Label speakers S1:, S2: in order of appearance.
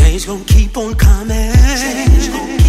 S1: Change gon' keep on coming.